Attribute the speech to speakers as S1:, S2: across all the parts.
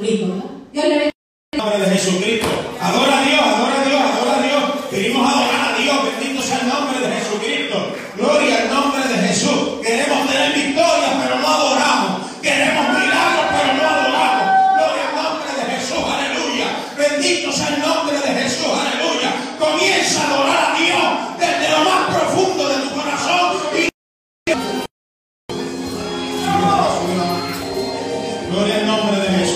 S1: Dios le bendiga.
S2: Palabra de Jesucristo. Adora a Dios, adora a Dios, adora a Dios. Queremos adorar a Dios. Bendito sea el nombre de Jesucristo. Gloria al nombre de Jesús. Queremos tener victorias, pero no adoramos. Queremos milagros, pero no adoramos. Gloria al nombre de Jesús. Aleluya. Bendito sea el nombre de Jesús. Aleluya. Comienza a adorar a Dios desde lo más profundo de tu corazón. Y... Gloria al nombre de Jesús.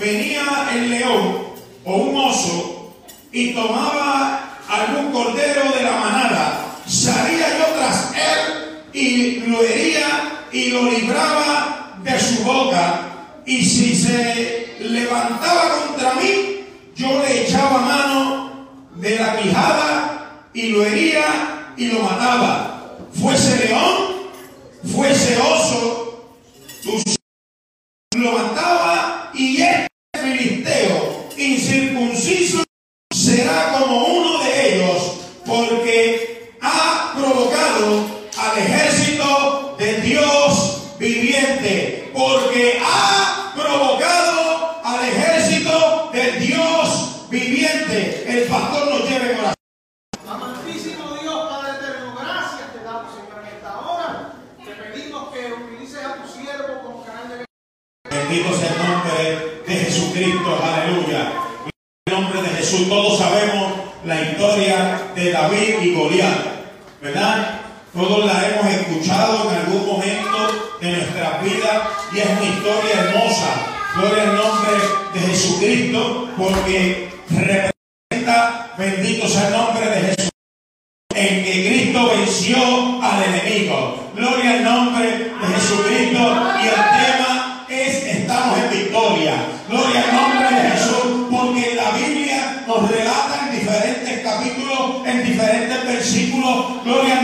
S2: venía el león o un oso y tomaba algún cordero de la manada, salía yo tras él y lo hería y lo libraba de su boca. Y si se levantaba contra mí, yo le echaba mano de la quijada y lo hería y lo mataba. Fuese león, fuese oso,
S3: tú
S2: Bendito sea el nombre de Jesucristo. Aleluya. En el nombre de Jesús. Todos sabemos la historia de David y Goliat. ¿Verdad? Todos la hemos escuchado en algún momento de nuestras vidas y es una historia hermosa. Gloria al nombre de Jesucristo porque representa, bendito sea el nombre de Jesús en que Cristo venció al enemigo. Gloria al nombre de Jesucristo y al Gloria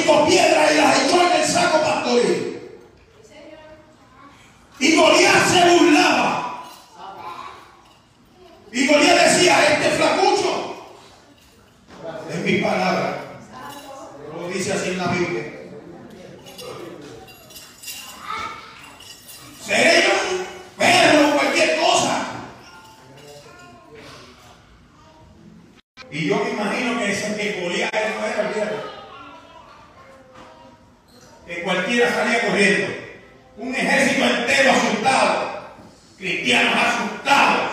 S2: cinco piedras y las echó en el saco pastoril. Y Goliat se burlaba. Y Goliat decía, este flacucho. Es mi palabra. Lo dice así en la Biblia. Seré yo perro cualquier cosa. Y yo me imagino que ese que Goliat no era el cualquiera salía corriendo. Un ejército entero asustado. Cristianos asustados.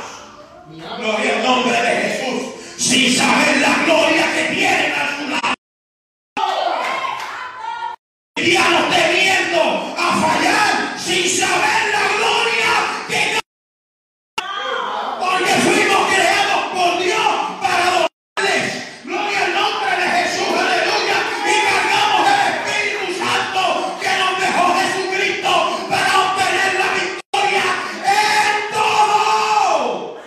S2: Gloria al nombre de Jesús. Sin saber la gloria que tienen a su lado. Cristianos temiendo a fallar sin saber la gloria que porque fuimos creados por Dios para adorarles. Gloria al nombre de Jesús, aleluya. Y cargamos el Espíritu Santo que nos dejó Jesucristo para obtener la victoria en todo.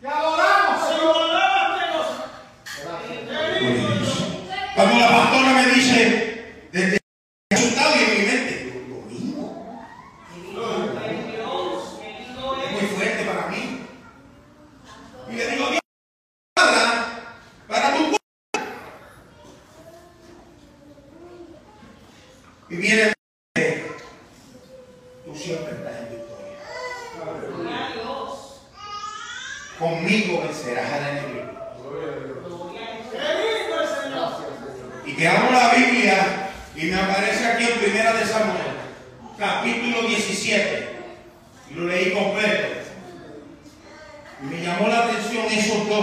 S3: Te adoramos, Señor.
S2: Cuando la pastora me dice, desde asustado y en mi mente, lo mismo. Es muy fuerte para mí. Y le digo, Dios, para, para tu pueblo. Y viene, tú siempre estás en victoria. Conmigo vencerás al enemigo.
S3: Qué lindo el Señor.
S2: Y que abro la Biblia y me aparece aquí en Primera de Samuel, capítulo 17. Y lo leí completo. Y me llamó la atención esos dos.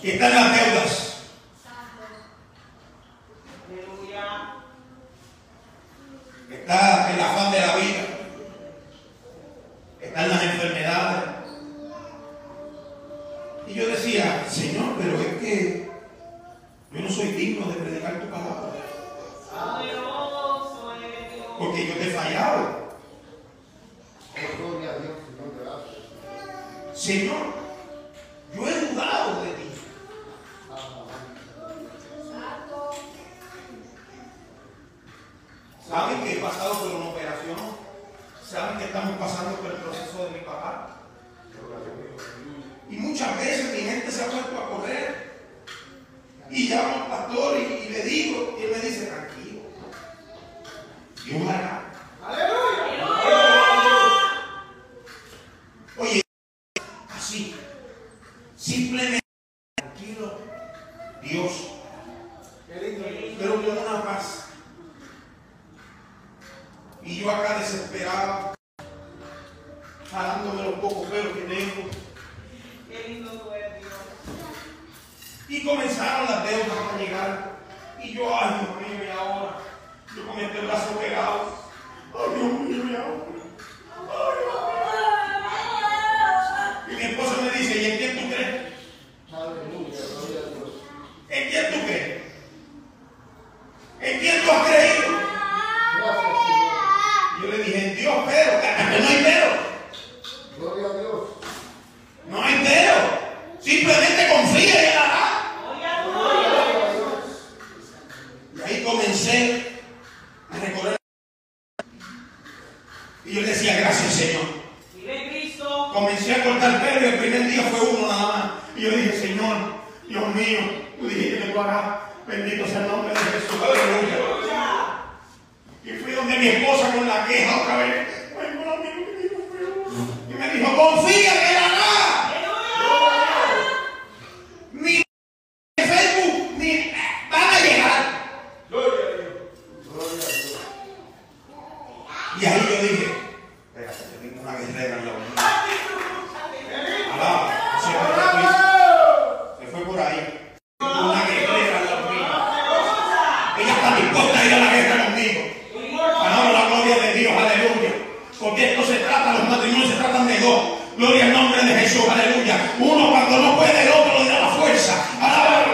S2: Que están las deudas. Está el afán de la vida. Están las enfermedades. Y yo decía, Señor, pero es que soy digno de predicar tu palabra. Porque yo te he fallado. Señor, yo he dudado de ti. Saben que he pasado por una operación. Saben que estamos pasando por el proceso de mi papá. Y muchas veces mi mente se ha vuelto a correr. Y llamo al pastor y, y le digo, y él me dice, tranquilo. Dios hará. Oye, así, simplemente tranquilo, Dios, pero con una paz. Y yo acá desesperado, jalándome los pocos pelos que tengo. Y comenzaron las deudas a llegar. Y yo, ay Dios mío, y ahora, yo con este brazo pegado. Ay Dios mío, y ahora. Ay, Dios mío. Y mi esposa me dice, ¿y en quién tú crees? ¿En quién tú crees? ¿En quién tú has creído? Y yo le dije, en Dios, pero, que no hay pero. No hay pero. Simplemente confía y él hará. Y ahí comencé a recorrer. Y yo le decía, gracias Señor. Comencé a cortar pelo y el primer día fue uno nada más. Y yo dije, Señor, Dios mío, tú dijiste que Bendito sea el nombre de Jesús. Y fui donde mi esposa con la queja otra vez. Y me dijo, confía que él hará. Ni Facebook, ni van a llegar. Y ahí yo dije, espérate, yo tengo una guerrera en la unidad. Alaba, se fue, se fue por ahí. Jesús, aleluya. Uno cuando no puede, el otro le da la fuerza. Alaba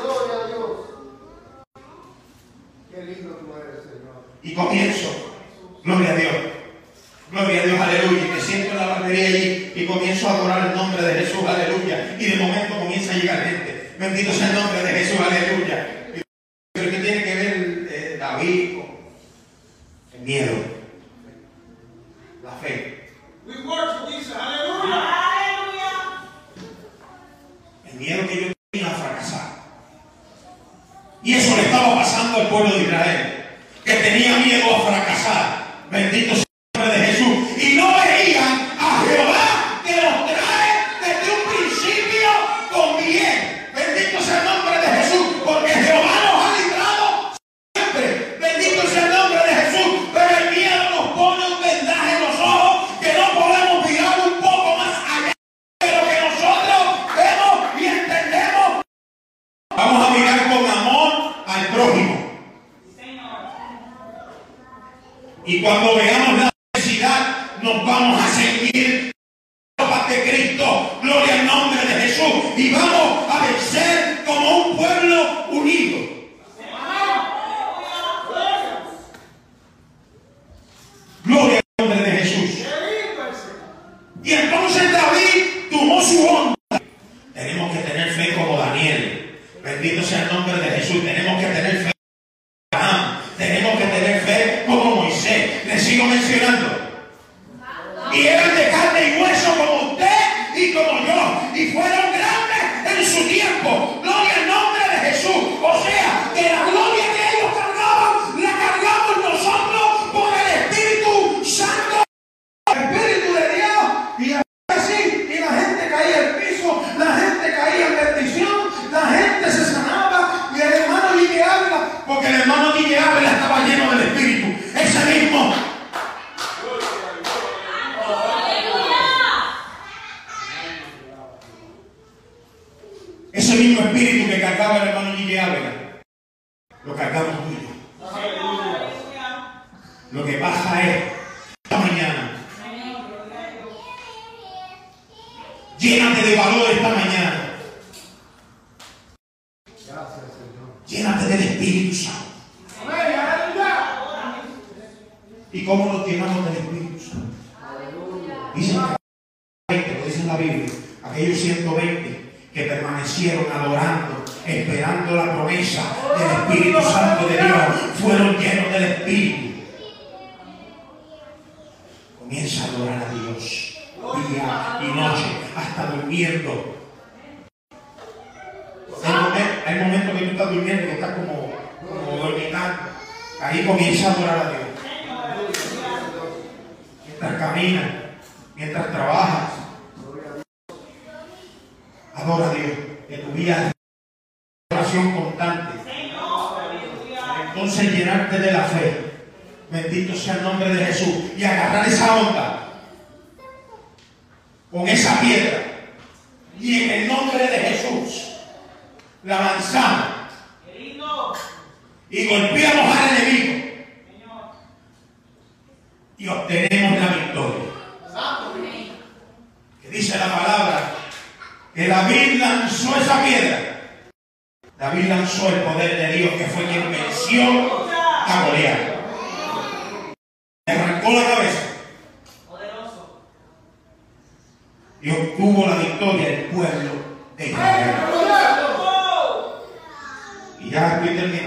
S1: Gloria a Dios. Qué lindo tú eres, Señor.
S2: Y comienzo. Gloria a Dios. Gloria a Dios, aleluya. Y me allí y comienzo a adorar el nombre de Jesús, aleluya. Y de momento comienza a llegar gente. Bendito sea el nombre de Jesús, aleluya. Y- Pero ¿qué tiene que ver eh, David con el miedo? La fe.
S3: We worship Jesus. Aleluya.
S2: El miedo que yo tenía a fracasar. Y eso le estaba pasando al pueblo de Israel. Que tenía miedo a fracasar. Bendito sea el nombre de Jesús. Y no veían a Jehová que los trae desde un principio con bien. Bendito sea el nombre de Jesús. Porque Jehová nos ha librado siempre. Bendito sea el nombre de Jesús. Pero el miedo nos pone un vendaje en los ojos que no podemos mirar un poco más allá pero que nosotros vemos y entendemos. Vamos a mirar con amor al prójimo. Y cuando veamos la necesidad, nos vamos a seguir ropas de Cristo, gloria al nombre de Jesús, y vamos a vencer como un pueblo unido. Gloria al nombre de Jesús. Y entonces David tomó su onda. Tenemos que tener fe como Daniel. Bendito sea el nombre de Jesús. Tenemos que tener fe como Abraham. Tenemos que tener fe como Moisés. Le sigo mencionando. Y eran de carne y hueso como usted y como yo. Y fueron grandes en su tiempo. Gloria al nombre de Jesús. O sea, que la gloria que ellos cargaban, la cargamos nosotros por el Espíritu Santo. El Espíritu de Dios. Y así, y la gente caía al piso, la gente caía en bendición, la gente se sanaba, y el hermano Guille Ávila, porque el hermano Guille Ávila estaba lleno del Espíritu. Ese mismo. Ese mismo espíritu que cargaba el hermano Guille Ávila, lo cargamos tú y yo. Lo que pasa es, esta mañana, llénate de valor esta mañana.
S1: Gracias, Señor.
S2: Llénate del Espíritu Santo. ¿Y cómo nos llenamos del Espíritu Santo? Dicen que 20, lo dice en la Biblia, aquellos 120 que permanecieron adorando, esperando la promesa del Espíritu Santo de Dios, fueron llenos del Espíritu. Comienza a adorar a Dios día y noche, hasta durmiendo. Hay momen- Hay momentos que tú estás durmiendo, que estás como, como dormitando. Ahí comienza a adorar a Dios mientras caminas, mientras trabajas. Adora a Dios, que tu vida es oración constante. Entonces llenarte de la fe. Bendito sea el nombre de Jesús. Y agarrar esa onda con esa piedra. Y en el nombre de Jesús la lanzamos y golpeamos al enemigo y obtenemos la victoria. Que dice la palabra que David lanzó esa piedra. David lanzó el poder de Dios que fue quien venció a Goliat. Le arrancó la cabeza
S3: Poderoso.
S2: y obtuvo la victoria el pueblo de Israel.
S3: Oh.
S2: Y ya estoy terminando.